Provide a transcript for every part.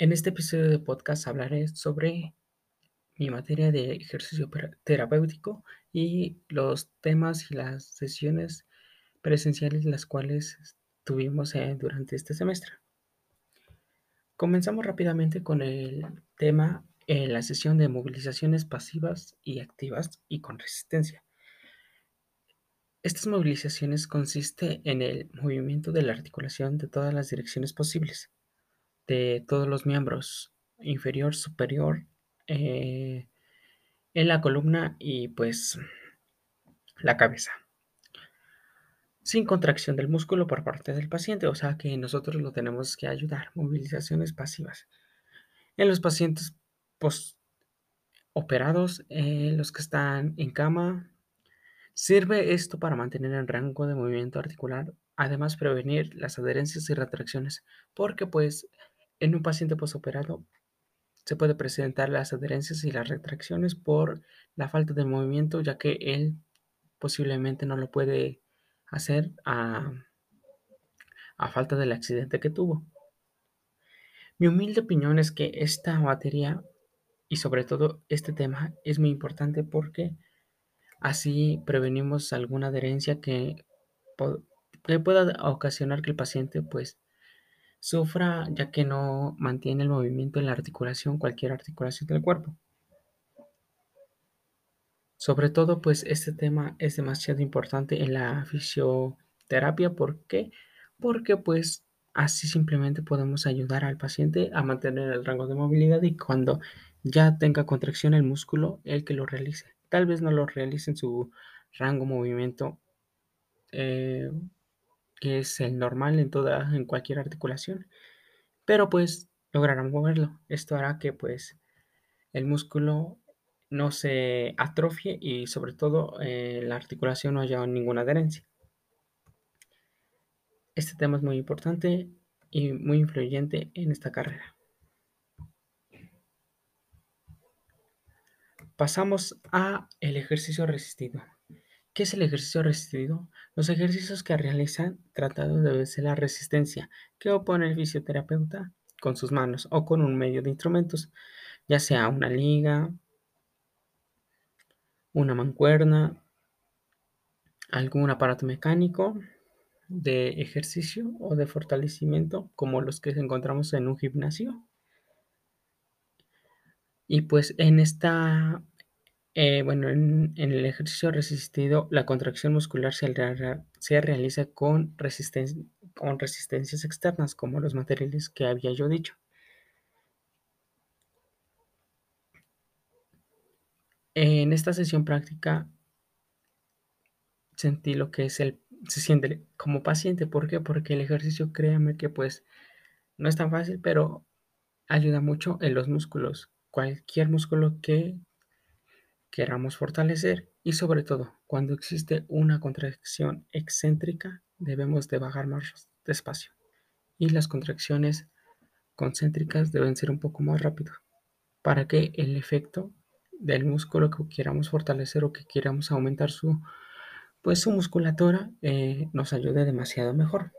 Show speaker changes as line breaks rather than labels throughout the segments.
En este episodio de podcast hablaré sobre mi materia de ejercicio terapéutico y los temas y las sesiones presenciales las cuales tuvimos eh, durante este semestre. Comenzamos rápidamente con el tema eh, la sesión de movilizaciones pasivas y activas y con resistencia. Estas movilizaciones consisten en el movimiento de la articulación de todas las direcciones posibles de todos los miembros, inferior, superior, eh, en la columna y pues la cabeza. Sin contracción del músculo por parte del paciente, o sea que nosotros lo tenemos que ayudar. Movilizaciones pasivas. En los pacientes post operados, eh, los que están en cama, sirve esto para mantener el rango de movimiento articular, además prevenir las adherencias y retracciones, porque pues en un paciente posoperado se puede presentar las adherencias y las retracciones por la falta de movimiento, ya que él posiblemente no lo puede hacer a, a falta del accidente que tuvo. Mi humilde opinión es que esta materia y sobre todo este tema es muy importante porque así prevenimos alguna adherencia que, que pueda ocasionar que el paciente pues sufra ya que no mantiene el movimiento en la articulación, cualquier articulación del cuerpo. Sobre todo, pues este tema es demasiado importante en la fisioterapia. ¿Por qué? Porque pues así simplemente podemos ayudar al paciente a mantener el rango de movilidad y cuando ya tenga contracción el músculo, el que lo realice. Tal vez no lo realice en su rango movimiento eh, que es el normal en toda, en cualquier articulación. Pero pues lograrán moverlo. Esto hará que pues el músculo no se atrofie y sobre todo eh, la articulación no haya ninguna adherencia. Este tema es muy importante y muy influyente en esta carrera. Pasamos a el ejercicio resistido. ¿Qué es el ejercicio resistido? Los ejercicios que realizan tratando de vencer la resistencia que opone el fisioterapeuta con sus manos o con un medio de instrumentos, ya sea una liga, una mancuerna, algún aparato mecánico de ejercicio o de fortalecimiento como los que encontramos en un gimnasio. Y pues en esta eh, bueno, en, el ejercicio resistido, la contracción muscular se, realiza con, con resistencias externas, como los materiales que había yo dicho. En esta sesión práctica sentí lo que es el, se siente como paciente. ¿Por qué? Porque el ejercicio, créame que pues no es tan fácil, pero ayuda mucho en los músculos. Cualquier músculo que queramos fortalecer y sobre todo cuando existe una contracción excéntrica debemos de bajar más despacio y las contracciones concéntricas deben ser un poco más rápido para que el efecto del músculo que queramos fortalecer o que queramos aumentar su pues su musculatura eh, nos ayude demasiado mejor.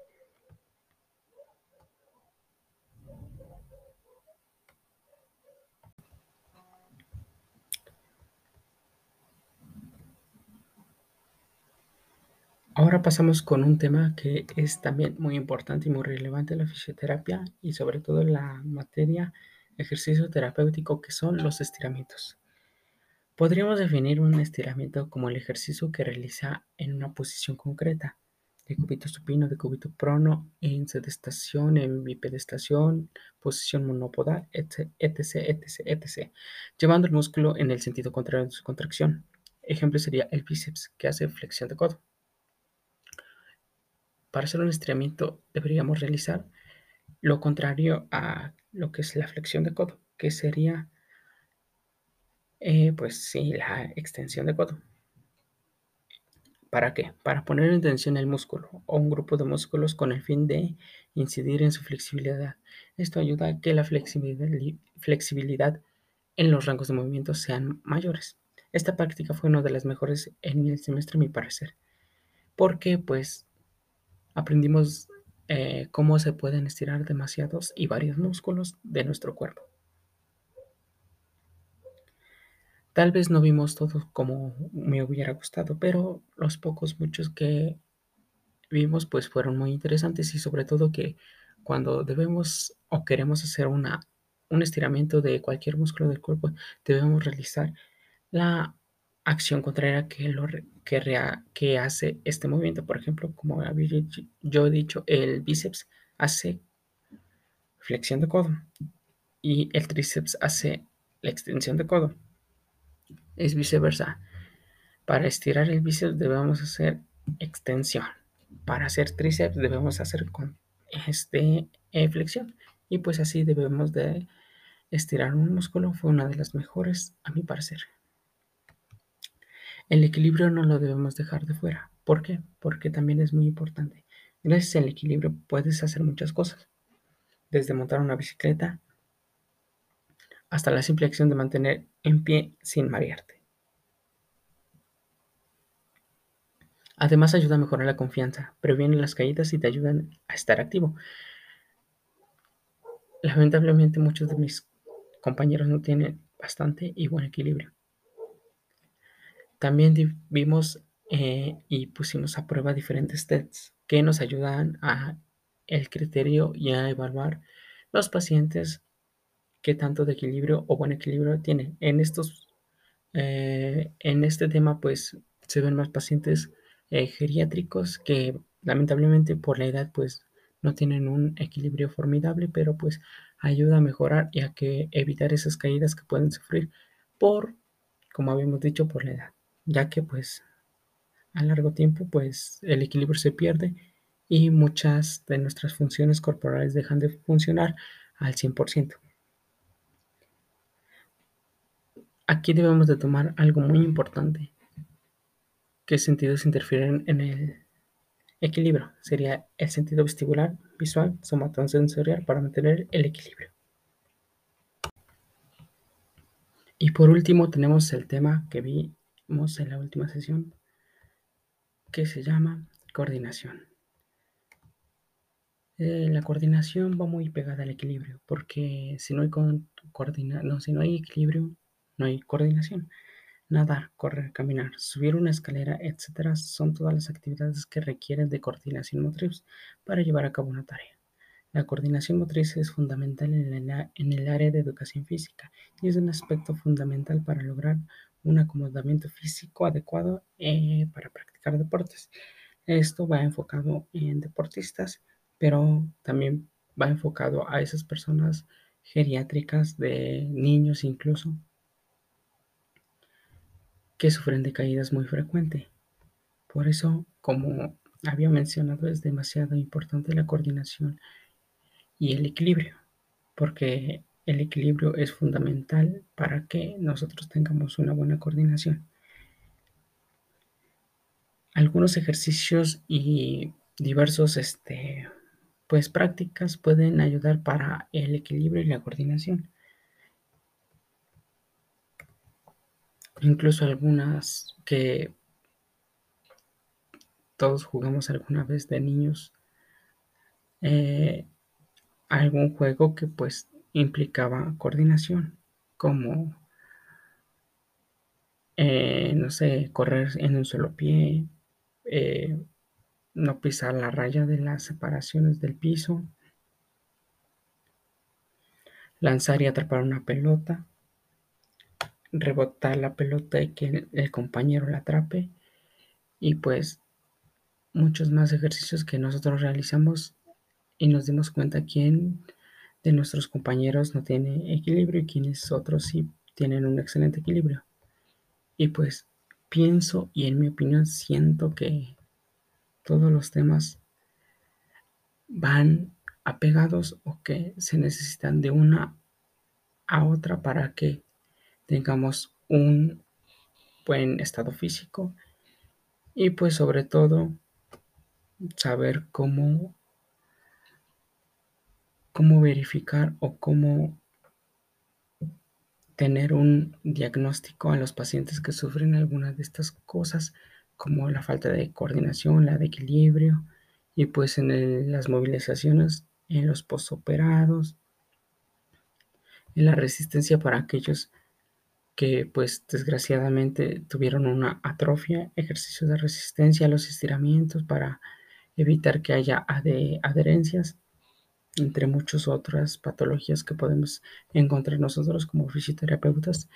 Ahora pasamos con un tema que es también muy importante y muy relevante en la fisioterapia y sobre todo en la materia ejercicio terapéutico que son los estiramientos. Podríamos definir un estiramiento como el ejercicio que realiza en una posición concreta, de cúbito supino, de cúbito prono, en sedestación, en bipedestación, posición monopodal, etc, etc, etc, llevando el músculo en el sentido contrario de su contracción. Ejemplo sería el bíceps, que hace flexión de codo. Para hacer un estiramiento deberíamos realizar lo contrario a lo que es la flexión de codo, que sería, eh, pues sí, la extensión de codo. ¿Para qué? Para poner en tensión el músculo o un grupo de músculos con el fin de incidir en su flexibilidad. Esto ayuda a que la flexibilidad, en los rangos de movimiento sean mayores. Esta práctica fue una de las mejores en el semestre, a mi parecer, porque pues aprendimos eh, cómo se pueden estirar demasiados y varios músculos de nuestro cuerpo. Tal vez no vimos todo como me hubiera gustado, pero los pocos, muchos que vimos pues fueron muy interesantes y sobre todo que cuando debemos o queremos hacer una, un estiramiento de cualquier músculo del cuerpo, debemos realizar la acción contraria que, lo, que, hace este movimiento. Por ejemplo, como yo he dicho, el bíceps hace flexión de codo y el tríceps hace la extensión de codo. Es viceversa. Para estirar el bíceps debemos hacer extensión. Para hacer tríceps debemos hacer con este, eh, flexión. Y pues así debemos de estirar un músculo. Fue una de las mejores a mi parecer. El equilibrio no lo debemos dejar de fuera. ¿Por qué? Porque también es muy importante. Gracias al equilibrio puedes hacer muchas cosas. Desde montar una bicicleta hasta la simple acción de mantener en pie sin marearte. Además ayuda a mejorar la confianza, previene las caídas y te ayudan a estar activo. Lamentablemente muchos de mis compañeros no tienen bastante y buen equilibrio. También vimos eh, y pusimos a prueba diferentes tests que nos ayudan a el criterio y a evaluar los pacientes qué tanto de equilibrio o buen equilibrio tienen. En estos, eh, en este tema, pues se ven más pacientes eh, geriátricos que lamentablemente por la edad, pues no tienen un equilibrio formidable, pero pues ayuda a mejorar y a que evitar esas caídas que pueden sufrir por, como habíamos dicho, por la edad ya que pues a largo tiempo pues el equilibrio se pierde y muchas de nuestras funciones corporales dejan de funcionar al 100%. Aquí debemos de tomar algo muy importante. ¿Qué sentidos interfieren en el equilibrio? Sería el sentido vestibular, visual, somatosensorial para mantener el equilibrio. Y por último tenemos el tema que vi en la última sesión que se llama coordinación. Eh, la coordinación va muy pegada al equilibrio, porque si no hay no, si no hay equilibrio, no hay coordinación. Nadar, correr, caminar, subir una escalera, etcétera, son todas las actividades que requieren de coordinación motriz para llevar a cabo una tarea. La coordinación motriz es fundamental en, en el área de educación física y es un aspecto fundamental para lograr un acomodamiento físico adecuado eh, para practicar deportes. Esto va enfocado en deportistas, pero también va enfocado a esas personas geriátricas de niños incluso que sufren de caídas muy frecuente. Por eso, como había mencionado, es demasiado importante la coordinación y el equilibrio, porque el equilibrio es fundamental para que nosotros tengamos una buena coordinación. Algunos ejercicios y diversos este, pues, prácticas pueden ayudar para el equilibrio y la coordinación. Incluso algunas que todos jugamos alguna vez de niños. Eh, algún juego que pues implicaba coordinación, como, eh, no sé, correr en un solo pie, eh, no pisar la raya de las separaciones del piso, lanzar y atrapar una pelota, rebotar la pelota y que el compañero la atrape y pues muchos más ejercicios que nosotros realizamos y nos dimos cuenta quién de nuestros compañeros no tiene equilibrio y quienes otros sí tienen un excelente equilibrio. Y pues pienso y en mi opinión siento que todos los temas van apegados o que se necesitan de una a otra para que tengamos un buen estado físico y pues sobre todo saber cómo cómo verificar o cómo tener un diagnóstico a los pacientes que sufren alguna de estas cosas, como la falta de coordinación, la de equilibrio y pues en las movilizaciones, en los postoperados, en la resistencia para aquellos que pues desgraciadamente tuvieron una atrofia, ejercicios de resistencia, los estiramientos para evitar que haya adherencias, entre muchas otras patologías que podemos encontrar nosotros como fisioterapeutas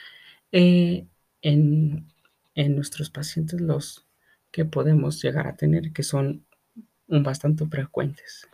eh, en, en nuestros pacientes, los que podemos llegar a tener, que son bastante frecuentes.